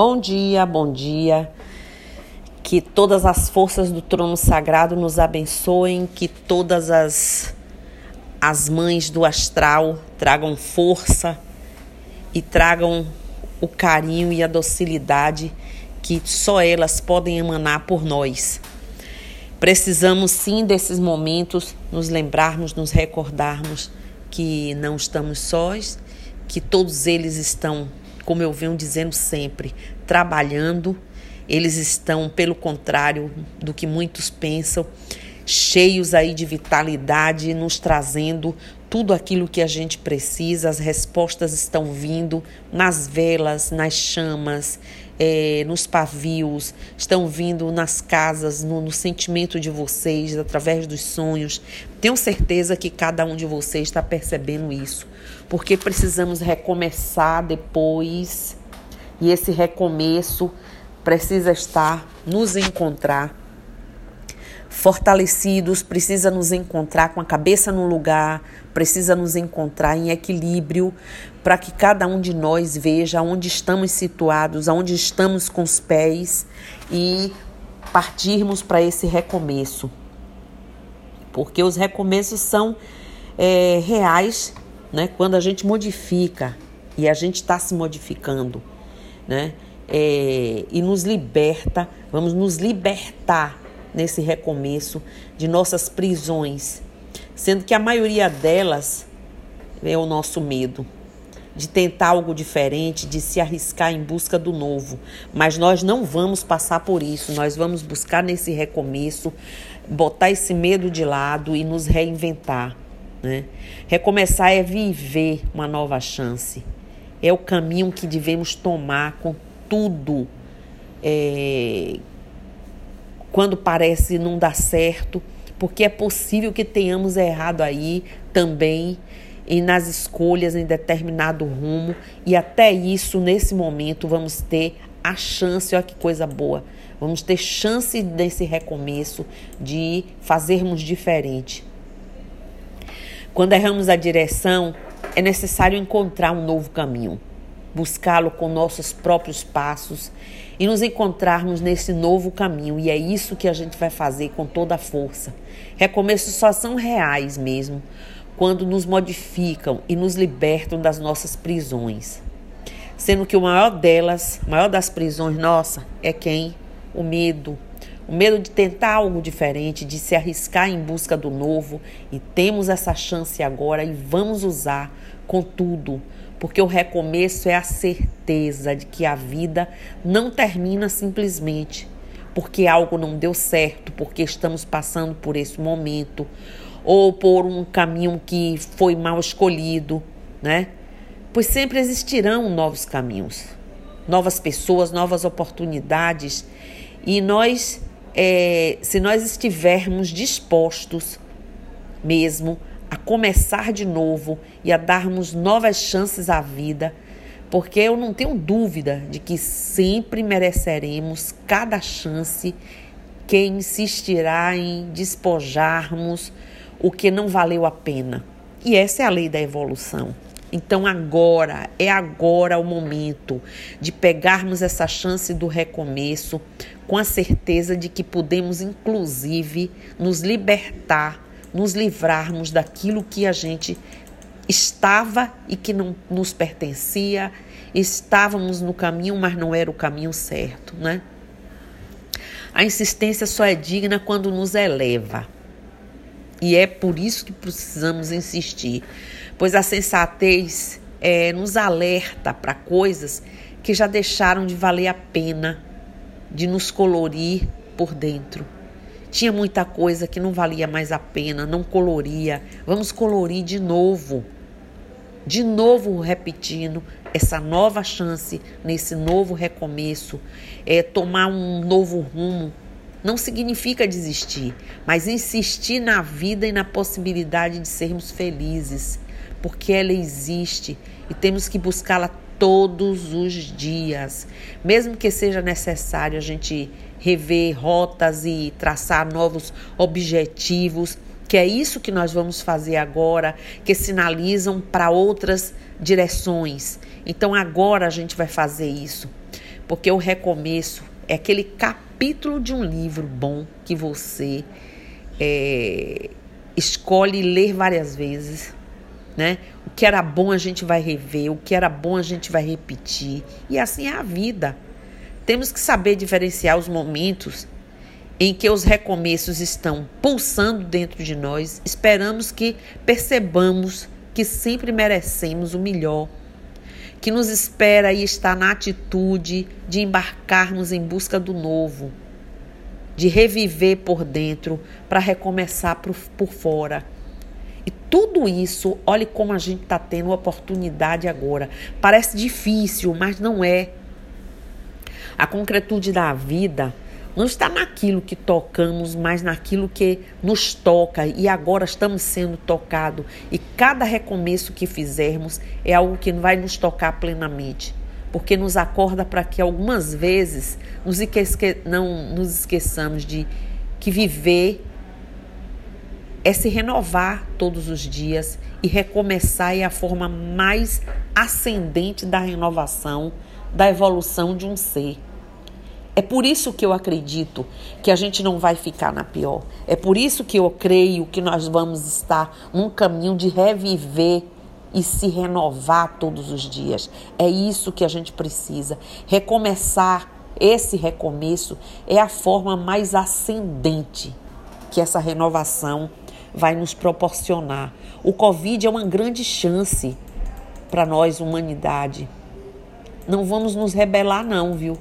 Bom dia, bom dia. Que todas as forças do trono sagrado nos abençoem, que todas as as mães do astral tragam força e tragam o carinho e a docilidade que só elas podem emanar por nós. Precisamos sim desses momentos nos lembrarmos, nos recordarmos que não estamos sós, que todos eles estão como eu venho dizendo sempre, trabalhando. Eles estão, pelo contrário do que muitos pensam, cheios aí de vitalidade, nos trazendo tudo aquilo que a gente precisa. As respostas estão vindo nas velas, nas chamas, é, nos pavios, estão vindo nas casas, no, no sentimento de vocês, através dos sonhos. Tenho certeza que cada um de vocês está percebendo isso, porque precisamos recomeçar depois e esse recomeço precisa estar nos encontrar fortalecidos, precisa nos encontrar com a cabeça no lugar, precisa nos encontrar em equilíbrio para que cada um de nós veja onde estamos situados, onde estamos com os pés e partirmos para esse recomeço. Porque os recomeços são é, reais né? quando a gente modifica e a gente está se modificando. Né? É, e nos liberta, vamos nos libertar nesse recomeço de nossas prisões, sendo que a maioria delas é o nosso medo de tentar algo diferente, de se arriscar em busca do novo. Mas nós não vamos passar por isso, nós vamos buscar nesse recomeço, botar esse medo de lado e nos reinventar. Né? Recomeçar é viver uma nova chance. É o caminho que devemos tomar com tudo é, quando parece não dar certo, porque é possível que tenhamos errado aí também e nas escolhas em determinado rumo e até isso nesse momento vamos ter a chance, olha que coisa boa. Vamos ter chance desse recomeço de fazermos diferente. Quando erramos a direção, é necessário encontrar um novo caminho, buscá-lo com nossos próprios passos e nos encontrarmos nesse novo caminho. E é isso que a gente vai fazer com toda a força. Recomeços só são reais mesmo quando nos modificam e nos libertam das nossas prisões. Sendo que o maior delas, maior das prisões nossa, é quem? O medo. O medo de tentar algo diferente, de se arriscar em busca do novo. E temos essa chance agora e vamos usar com tudo porque o recomeço é a certeza de que a vida não termina simplesmente porque algo não deu certo, porque estamos passando por esse momento ou por um caminho que foi mal escolhido, né? Pois sempre existirão novos caminhos, novas pessoas, novas oportunidades e nós, é, se nós estivermos dispostos mesmo a começar de novo e a darmos novas chances à vida, porque eu não tenho dúvida de que sempre mereceremos cada chance que insistirá em despojarmos o que não valeu a pena. E essa é a lei da evolução. Então agora, é agora o momento de pegarmos essa chance do recomeço com a certeza de que podemos inclusive nos libertar nos livrarmos daquilo que a gente estava e que não nos pertencia, estávamos no caminho, mas não era o caminho certo, né? A insistência só é digna quando nos eleva. E é por isso que precisamos insistir, pois a sensatez é, nos alerta para coisas que já deixaram de valer a pena de nos colorir por dentro. Tinha muita coisa que não valia mais a pena, não coloria. Vamos colorir de novo. De novo repetindo essa nova chance nesse novo recomeço, é tomar um novo rumo. Não significa desistir, mas insistir na vida e na possibilidade de sermos felizes, porque ela existe e temos que buscá-la todos os dias, mesmo que seja necessário a gente rever rotas e traçar novos objetivos, que é isso que nós vamos fazer agora, que sinalizam para outras direções. Então agora a gente vai fazer isso. Porque o recomeço é aquele capítulo de um livro bom que você é, escolhe ler várias vezes, né? O que era bom a gente vai rever, o que era bom a gente vai repetir. E assim é a vida. Temos que saber diferenciar os momentos em que os recomeços estão pulsando dentro de nós, esperamos que percebamos que sempre merecemos o melhor, que nos espera e está na atitude de embarcarmos em busca do novo, de reviver por dentro para recomeçar por, por fora. E tudo isso, olhe como a gente está tendo oportunidade agora. Parece difícil, mas não é. A concretude da vida não está naquilo que tocamos, mas naquilo que nos toca e agora estamos sendo tocados. E cada recomeço que fizermos é algo que vai nos tocar plenamente, porque nos acorda para que algumas vezes nos esque não nos esqueçamos de que viver é se renovar todos os dias e recomeçar é a forma mais ascendente da renovação, da evolução de um ser. É por isso que eu acredito que a gente não vai ficar na pior. É por isso que eu creio que nós vamos estar num caminho de reviver e se renovar todos os dias. É isso que a gente precisa. Recomeçar, esse recomeço é a forma mais ascendente que essa renovação vai nos proporcionar. O Covid é uma grande chance para nós, humanidade. Não vamos nos rebelar, não, viu?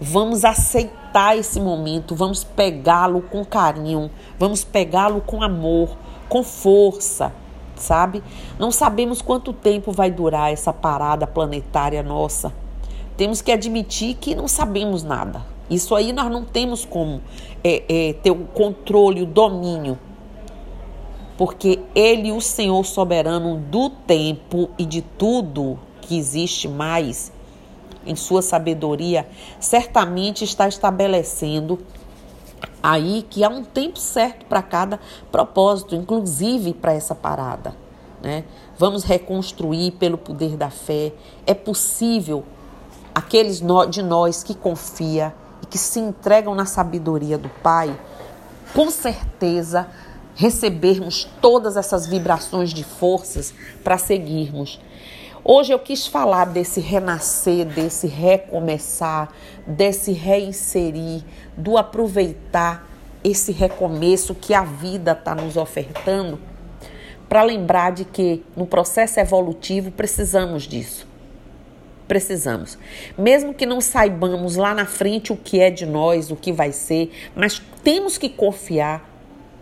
Vamos aceitar esse momento, vamos pegá-lo com carinho, vamos pegá-lo com amor, com força, sabe? Não sabemos quanto tempo vai durar essa parada planetária nossa. Temos que admitir que não sabemos nada. Isso aí nós não temos como é, é, ter o controle, o domínio. Porque Ele, o Senhor soberano do tempo e de tudo que existe mais, em sua sabedoria, certamente está estabelecendo aí que há um tempo certo para cada propósito, inclusive para essa parada. Né? Vamos reconstruir pelo poder da fé. É possível aqueles de nós que confia e que se entregam na sabedoria do Pai, com certeza recebermos todas essas vibrações de forças para seguirmos Hoje eu quis falar desse renascer, desse recomeçar, desse reinserir, do aproveitar esse recomeço que a vida está nos ofertando, para lembrar de que no processo evolutivo precisamos disso. Precisamos. Mesmo que não saibamos lá na frente o que é de nós, o que vai ser, mas temos que confiar,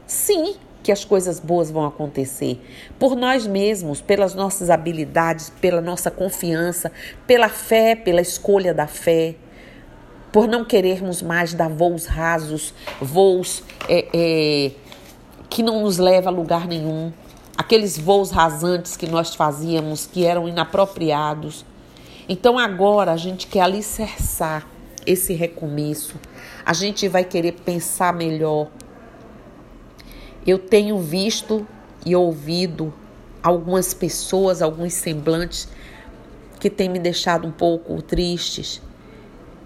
sim, que as coisas boas vão acontecer. Por nós mesmos, pelas nossas habilidades, pela nossa confiança, pela fé, pela escolha da fé. Por não querermos mais dar voos rasos, voos é, é, que não nos leva a lugar nenhum. Aqueles voos rasantes que nós fazíamos, que eram inapropriados. Então agora a gente quer alicerçar esse recomeço. A gente vai querer pensar melhor, eu tenho visto e ouvido algumas pessoas, alguns semblantes que têm me deixado um pouco tristes.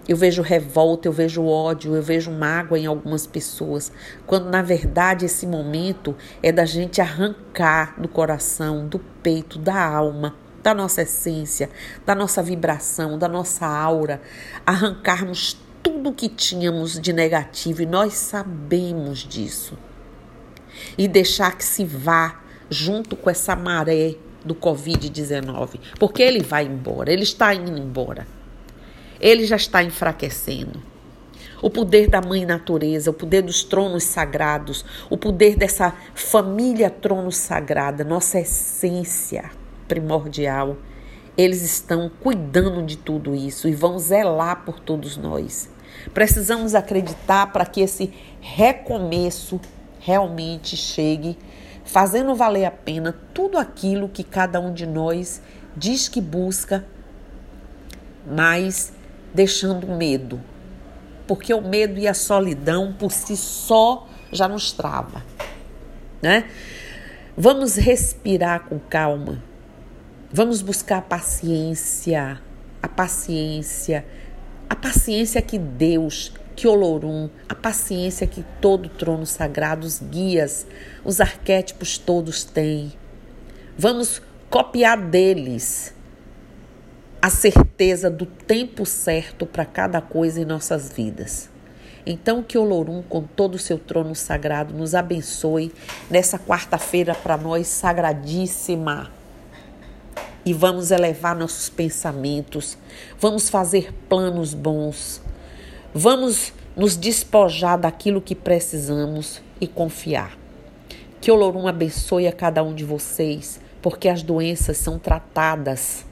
Eu vejo revolta, eu vejo ódio, eu vejo mágoa em algumas pessoas, quando na verdade esse momento é da gente arrancar do coração, do peito, da alma, da nossa essência, da nossa vibração, da nossa aura, arrancarmos tudo que tínhamos de negativo e nós sabemos disso e deixar que se vá junto com essa maré do Covid-19, porque ele vai embora, ele está indo embora. Ele já está enfraquecendo. O poder da mãe natureza, o poder dos tronos sagrados, o poder dessa família trono sagrada, nossa essência primordial, eles estão cuidando de tudo isso e vão zelar por todos nós. Precisamos acreditar para que esse recomeço realmente chegue fazendo valer a pena tudo aquilo que cada um de nós diz que busca, mas deixando medo. Porque o medo e a solidão por si só já nos trava, né? Vamos respirar com calma. Vamos buscar a paciência, a paciência, A paciência que Deus, que Olorum, a paciência que todo trono sagrado, os guias, os arquétipos todos têm. Vamos copiar deles a certeza do tempo certo para cada coisa em nossas vidas. Então, que Olorum, com todo o seu trono sagrado, nos abençoe nessa quarta-feira para nós sagradíssima. E vamos elevar nossos pensamentos, vamos fazer planos bons, vamos nos despojar daquilo que precisamos e confiar. Que Olorum abençoe a cada um de vocês, porque as doenças são tratadas.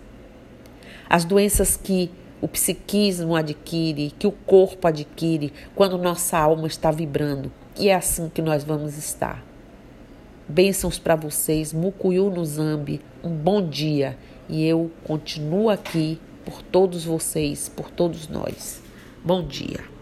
As doenças que o psiquismo adquire, que o corpo adquire quando nossa alma está vibrando. E é assim que nós vamos estar. Bênçãos para vocês, Mucuyu no Zambi, um bom dia. E eu continuo aqui por todos vocês, por todos nós. Bom dia.